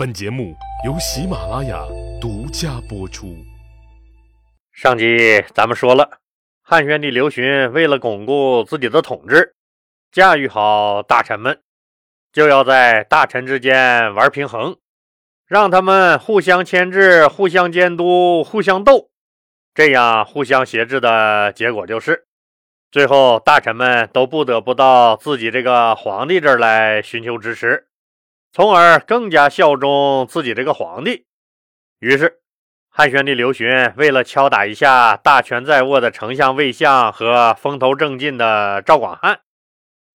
本节目由喜马拉雅独家播出。上集咱们说了，汉宣帝刘询为了巩固自己的统治，驾驭好大臣们，就要在大臣之间玩平衡，让他们互相牵制、互相监督、互相斗，这样互相挟制的结果就是，最后大臣们都不得不到自己这个皇帝这儿来寻求支持。从而更加效忠自己这个皇帝。于是，汉宣帝刘询为了敲打一下大权在握的丞相魏相和风头正劲的赵广汉，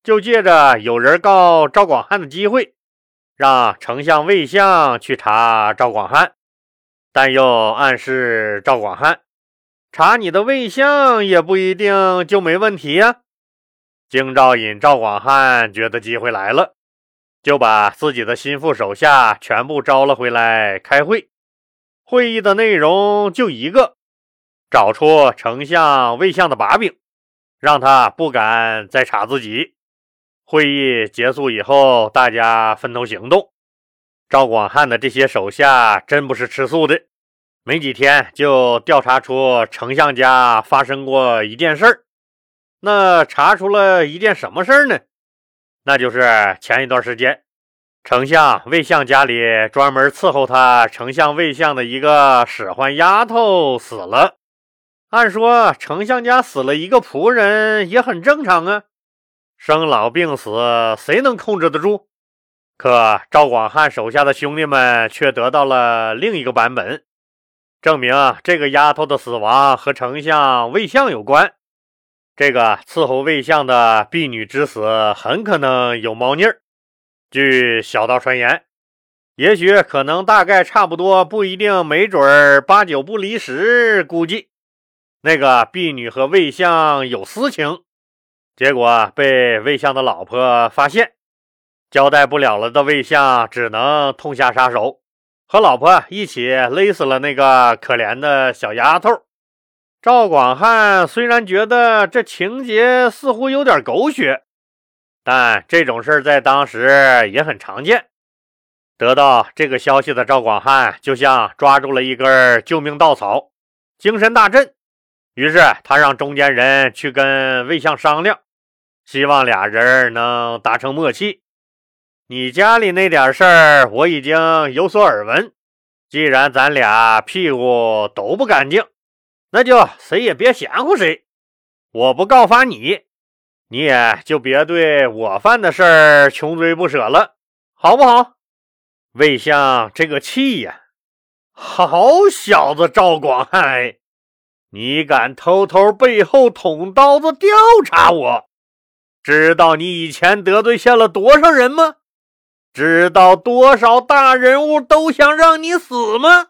就借着有人告赵广汉的机会，让丞相魏相去查赵广汉，但又暗示赵广汉查你的魏相也不一定就没问题呀。京兆尹赵广汉觉得机会来了。就把自己的心腹手下全部招了回来开会。会议的内容就一个：找出丞相魏相的把柄，让他不敢再查自己。会议结束以后，大家分头行动。赵广汉的这些手下真不是吃素的，没几天就调查出丞相家发生过一件事儿。那查出了一件什么事儿呢？那就是前一段时间，丞相魏相家里专门伺候他丞相魏相的一个使唤丫头死了。按说丞相家死了一个仆人也很正常啊，生老病死谁能控制得住？可赵广汉手下的兄弟们却得到了另一个版本，证明这个丫头的死亡和丞相魏相有关。这个伺候魏相的婢女之死很可能有猫腻儿。据小道传言，也许可能大概差不多不一定，没准儿八九不离十。估计那个婢女和魏相有私情，结果被魏相的老婆发现，交代不了了的魏相只能痛下杀手，和老婆一起勒死了那个可怜的小丫头。赵广汉虽然觉得这情节似乎有点狗血，但这种事在当时也很常见。得到这个消息的赵广汉就像抓住了一根救命稻草，精神大振。于是他让中间人去跟魏相商量，希望俩人能达成默契。你家里那点事儿我已经有所耳闻，既然咱俩屁股都不干净。那就谁也别嫌乎谁，我不告发你，你也就别对我犯的事儿穷追不舍了，好不好？魏相这个气呀！好小子赵广汉，你敢偷偷背后捅刀子调查我？知道你以前得罪下了多少人吗？知道多少大人物都想让你死吗？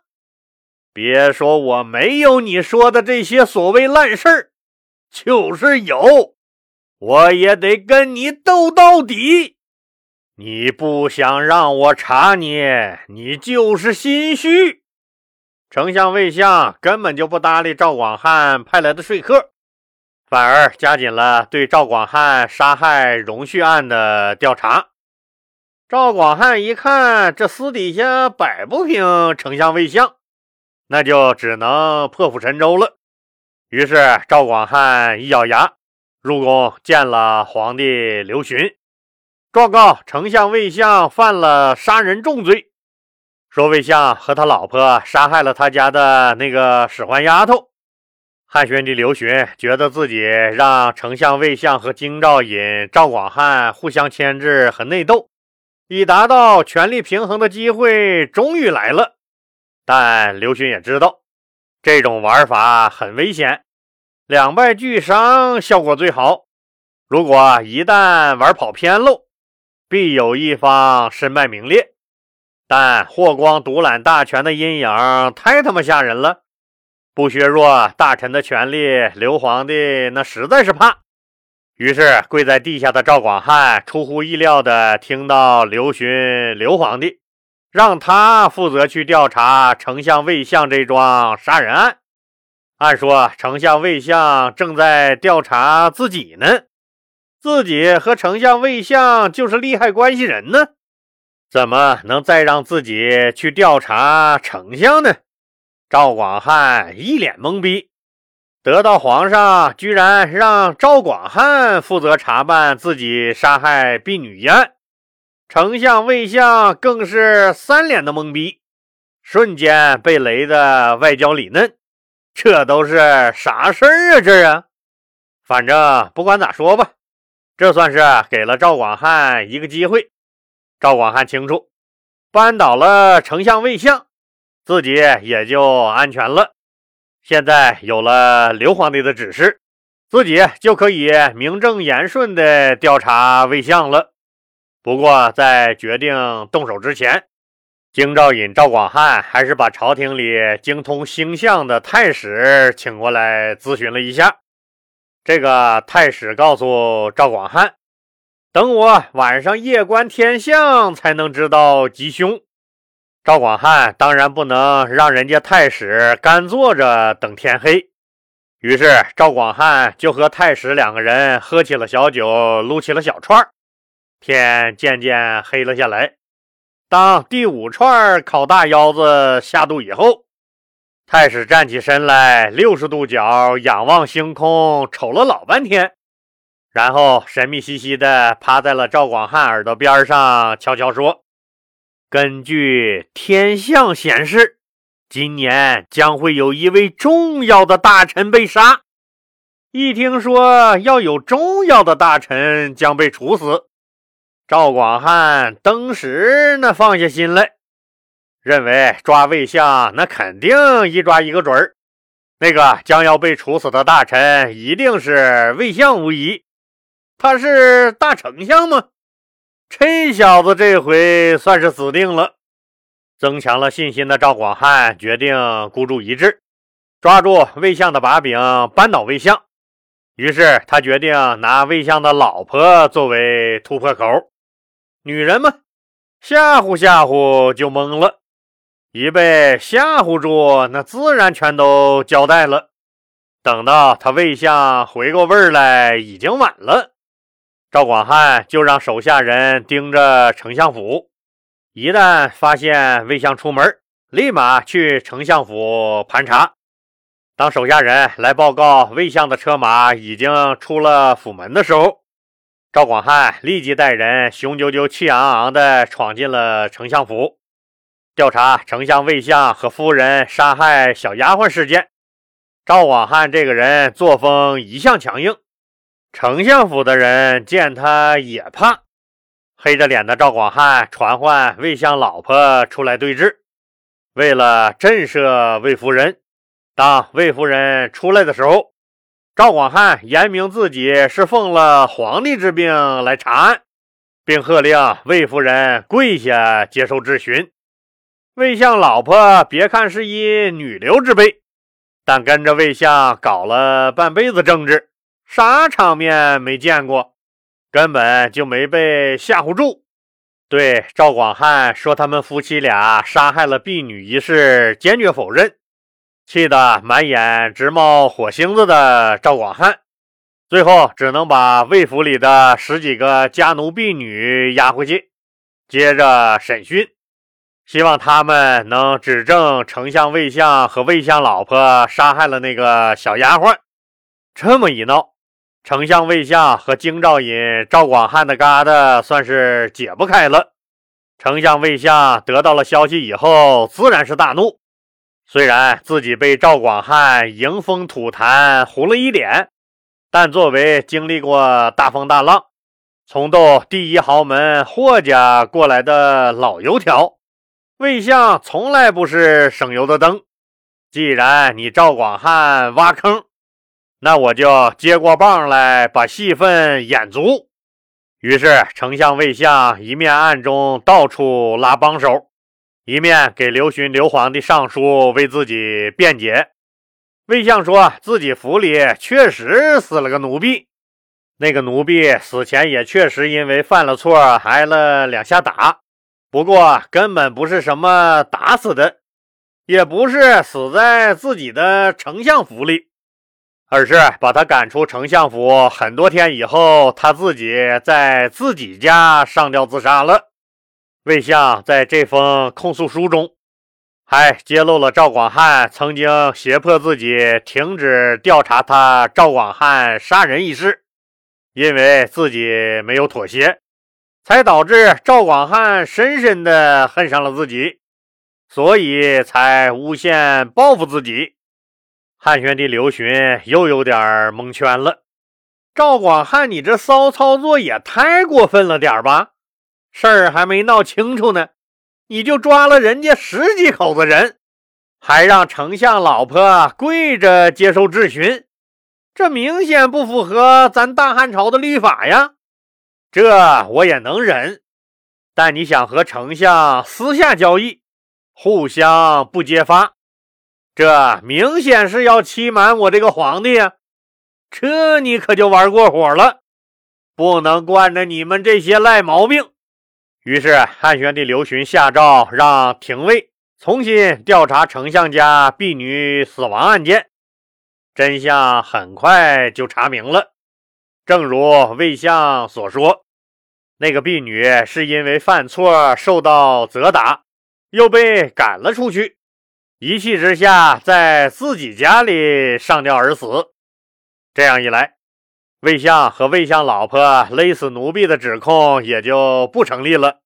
别说我没有你说的这些所谓烂事儿，就是有，我也得跟你斗到底。你不想让我查你，你就是心虚。丞相魏相根本就不搭理赵广汉派来的说客，反而加紧了对赵广汉杀害荣旭案的调查。赵广汉一看，这私底下摆不平丞相魏相。那就只能破釜沉舟了。于是赵广汉一咬牙，入宫见了皇帝刘询，状告丞相魏相犯了杀人重罪，说魏相和他老婆杀害了他家的那个使唤丫头。汉宣帝刘询觉得自己让丞相魏相和京兆尹赵广汉互相牵制和内斗，以达到权力平衡的机会终于来了。但刘询也知道，这种玩法很危险，两败俱伤效果最好。如果一旦玩跑偏喽，必有一方身败名裂。但霍光独揽大权的阴影太他妈吓人了，不削弱大臣的权力，刘皇帝那实在是怕。于是跪在地下的赵广汉出乎意料的听到刘询刘皇帝。让他负责去调查丞相魏相这桩杀人案。按说，丞相魏相正在调查自己呢，自己和丞相魏相就是利害关系人呢。怎么能再让自己去调查丞相呢？赵广汉一脸懵逼。得到皇上居然让赵广汉负责查办自己杀害婢女一案，丞相魏相更是三脸的懵逼，瞬间被雷的外焦里嫩。这都是啥事儿啊？这啊！反正不管咋说吧，这算是给了赵广汉一个机会。赵广汉清楚，扳倒了丞相魏相，自己也就安全了。现在有了刘皇帝的指示，自己就可以名正言顺地调查魏相了。不过，在决定动手之前，京兆尹赵广汉还是把朝廷里精通星象的太史请过来咨询了一下。这个太史告诉赵广汉，等我晚上夜观天象，才能知道吉凶。赵广汉当然不能让人家太史干坐着等天黑，于是赵广汉就和太史两个人喝起了小酒，撸起了小串天渐渐黑了下来，当第五串烤大腰子下肚以后，太史站起身来，六十度角仰望星空，瞅了老半天，然后神秘兮兮的趴在了赵广汉耳朵边上，悄悄说。根据天象显示，今年将会有一位重要的大臣被杀。一听说要有重要的大臣将被处死，赵广汉登时那放下心来，认为抓魏相那肯定一抓一个准儿。那个将要被处死的大臣一定是魏相无疑。他是大丞相吗？这小子这回算是死定了。增强了信心的赵广汉决定孤注一掷，抓住魏相的把柄，扳倒魏相。于是他决定拿魏相的老婆作为突破口。女人嘛，吓唬吓唬就懵了，一被吓唬住，那自然全都交代了。等到他魏相回过味儿来，已经晚了。赵广汉就让手下人盯着丞相府，一旦发现魏相出门，立马去丞相府盘查。当手下人来报告魏相的车马已经出了府门的时候，赵广汉立即带人雄赳赳、气昂昂地闯进了丞相府，调查丞相魏相和夫人杀害小丫鬟事件。赵广汉这个人作风一向强硬。丞相府的人见他也怕，黑着脸的赵广汉传唤魏相老婆出来对质。为了震慑魏夫人，当魏夫人出来的时候，赵广汉言明自己是奉了皇帝之命来查案，并喝令魏夫人跪下接受质询。魏相老婆别看是一女流之辈，但跟着魏相搞了半辈子政治。啥场面没见过，根本就没被吓唬住。对赵广汉说他们夫妻俩杀害了婢女一事坚决否认，气得满眼直冒火星子的赵广汉，最后只能把魏府里的十几个家奴婢女押回去，接着审讯，希望他们能指证丞相魏相和魏相老婆杀害了那个小丫鬟。这么一闹。丞相魏相和京兆尹赵广汉的疙瘩算是解不开了。丞相魏相得到了消息以后，自然是大怒。虽然自己被赵广汉迎风吐痰糊了一脸，但作为经历过大风大浪、从斗第一豪门霍家过来的老油条，魏相从来不是省油的灯。既然你赵广汉挖坑，那我就接过棒来，把戏份演足。于是，丞相魏相一面暗中到处拉帮手，一面给刘询、刘皇帝上书为自己辩解。魏相说自己府里确实死了个奴婢，那个奴婢死前也确实因为犯了错挨了两下打，不过根本不是什么打死的，也不是死在自己的丞相府里。而是把他赶出丞相府很多天以后，他自己在自己家上吊自杀了。魏相在这封控诉书中，还揭露了赵广汉曾经胁迫自己停止调查他赵广汉杀人一事，因为自己没有妥协，才导致赵广汉深深的恨上了自己，所以才诬陷报复自己。汉宣帝刘询又有点蒙圈了。赵广汉，你这骚操作也太过分了点吧？事儿还没闹清楚呢，你就抓了人家十几口子人，还让丞相老婆跪着接受质询，这明显不符合咱大汉朝的律法呀！这我也能忍，但你想和丞相私下交易，互相不揭发，这明显是要欺瞒我这个皇帝呀！这你可就玩过火了，不能惯着你们这些赖毛病。于是汉宣帝刘询下诏，让廷尉重新调查丞相家婢女死亡案件。真相很快就查明了，正如魏相所说，那个婢女是因为犯错受到责打，又被赶了出去，一气之下在自己家里上吊而死。这样一来，魏相和魏相老婆勒死奴婢的指控也就不成立了。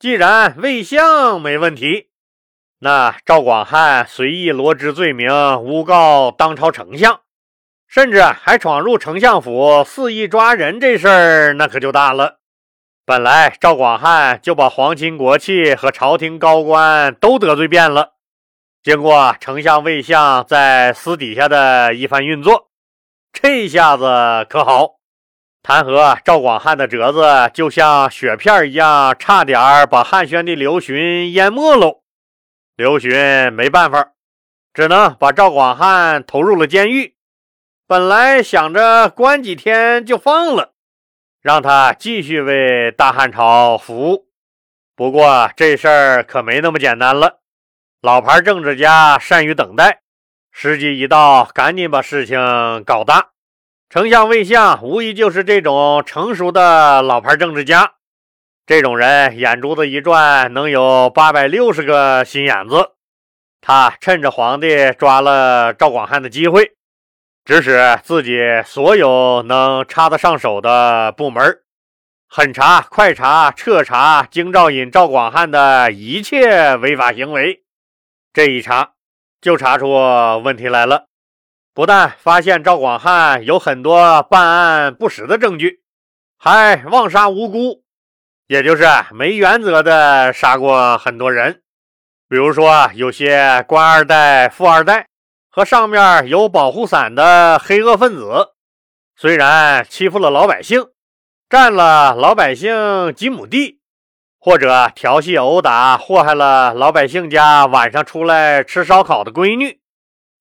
既然魏相没问题，那赵广汉随意罗织罪名诬告当朝丞相，甚至还闯入丞相府肆意抓人，这事儿那可就大了。本来赵广汉就把皇亲国戚和朝廷高官都得罪遍了，经过丞相魏相在私底下的一番运作。这下子可好，弹劾赵广汉的折子就像雪片一样，差点把汉宣帝刘询淹没喽。刘询没办法，只能把赵广汉投入了监狱。本来想着关几天就放了，让他继续为大汉朝服务。不过这事儿可没那么简单了。老牌政治家善于等待。时机一到，赶紧把事情搞大。丞相魏相无疑就是这种成熟的老牌政治家。这种人眼珠子一转，能有八百六十个心眼子。他趁着皇帝抓了赵广汉的机会，指使自己所有能插得上手的部门，狠查、快查、彻查京兆尹赵广汉的一切违法行为。这一查。就查出问题来了，不但发现赵广汉有很多办案不实的证据，还妄杀无辜，也就是没原则的杀过很多人。比如说，有些官二代、富二代和上面有保护伞的黑恶分子，虽然欺负了老百姓，占了老百姓几亩地。或者调戏殴打祸害了老百姓家晚上出来吃烧烤的闺女，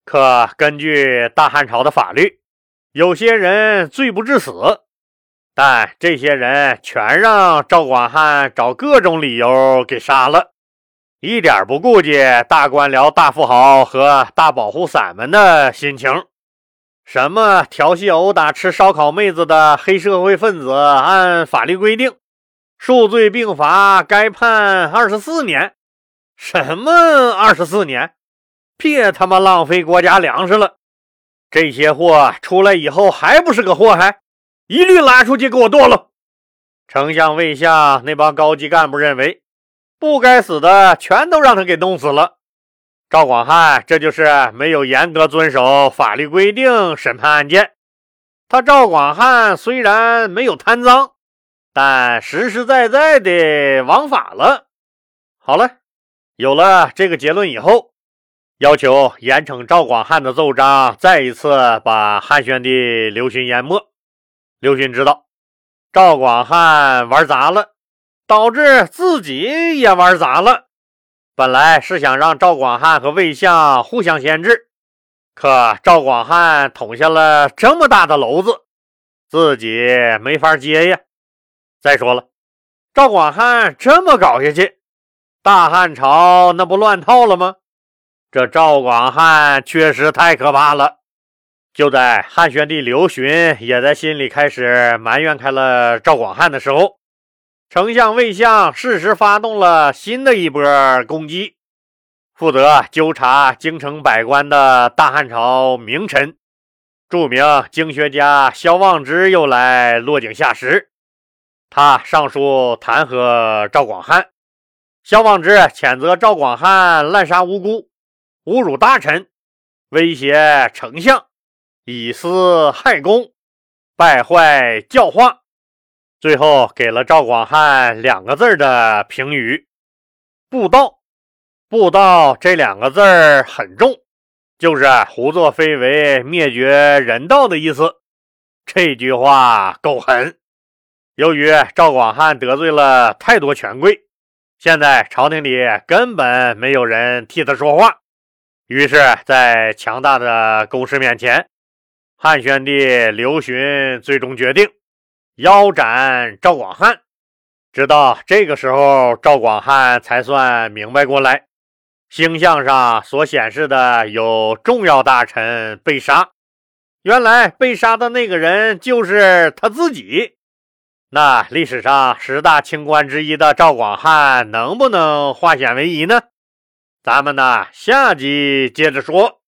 可根据大汉朝的法律，有些人罪不至死，但这些人全让赵广汉找各种理由给杀了，一点不顾及大官僚、大富豪和大保护伞们的心情。什么调戏殴打吃烧烤妹子的黑社会分子，按法律规定。数罪并罚，该判二十四年。什么二十四年？别他妈浪费国家粮食了！这些货出来以后还不是个祸害？一律拉出去给我剁了！丞相魏相那帮高级干部认为，不该死的全都让他给弄死了。赵广汉这就是没有严格遵守法律规定审判案件。他赵广汉虽然没有贪赃。但实实在在的枉法了。好了，有了这个结论以后，要求严惩赵广汉的奏章再一次把汉宣帝刘询淹没。刘询知道赵广汉玩砸了，导致自己也玩砸了。本来是想让赵广汉和魏相互相牵制，可赵广汉捅下了这么大的篓子，自己没法接呀。再说了，赵广汉这么搞下去，大汉朝那不乱套了吗？这赵广汉确实太可怕了。就在汉宣帝刘询也在心里开始埋怨开了赵广汉的时候，丞相、魏相适时发动了新的一波攻击。负责纠察京城百官的大汉朝名臣、著名经学家萧望之又来落井下石。他上书弹劾赵广汉，萧望之谴责赵广汉滥杀无辜、侮辱大臣、威胁丞相、以私害公、败坏教化。最后给了赵广汉两个字的评语：不道。不道这两个字很重，就是胡作非为、灭绝人道的意思。这句话够狠。由于赵广汉得罪了太多权贵，现在朝廷里根本没有人替他说话。于是，在强大的攻势面前，汉宣帝刘询最终决定。腰斩赵广汉，直到这个时候，赵广汉才算明白过来，星象上所显示的有重要大臣被杀，原来被杀的那个人就是他自己。那历史上十大清官之一的赵广汉能不能化险为夷呢？咱们呢，下集接着说。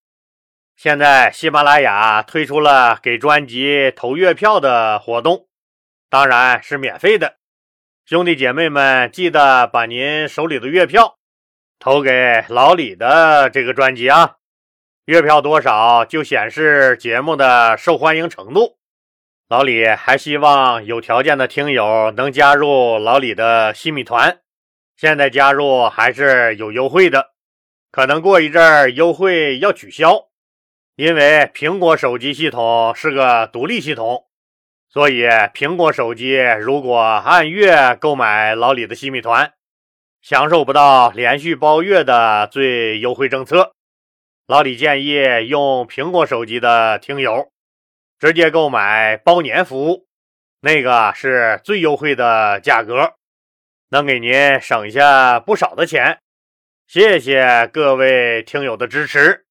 现在喜马拉雅推出了给专辑投月票的活动。当然是免费的，兄弟姐妹们，记得把您手里的月票投给老李的这个专辑啊！月票多少就显示节目的受欢迎程度。老李还希望有条件的听友能加入老李的新米团，现在加入还是有优惠的，可能过一阵儿优惠要取消，因为苹果手机系统是个独立系统。所以，苹果手机如果按月购买老李的西米团，享受不到连续包月的最优惠政策。老李建议用苹果手机的听友直接购买包年服务，那个是最优惠的价格，能给您省下不少的钱。谢谢各位听友的支持。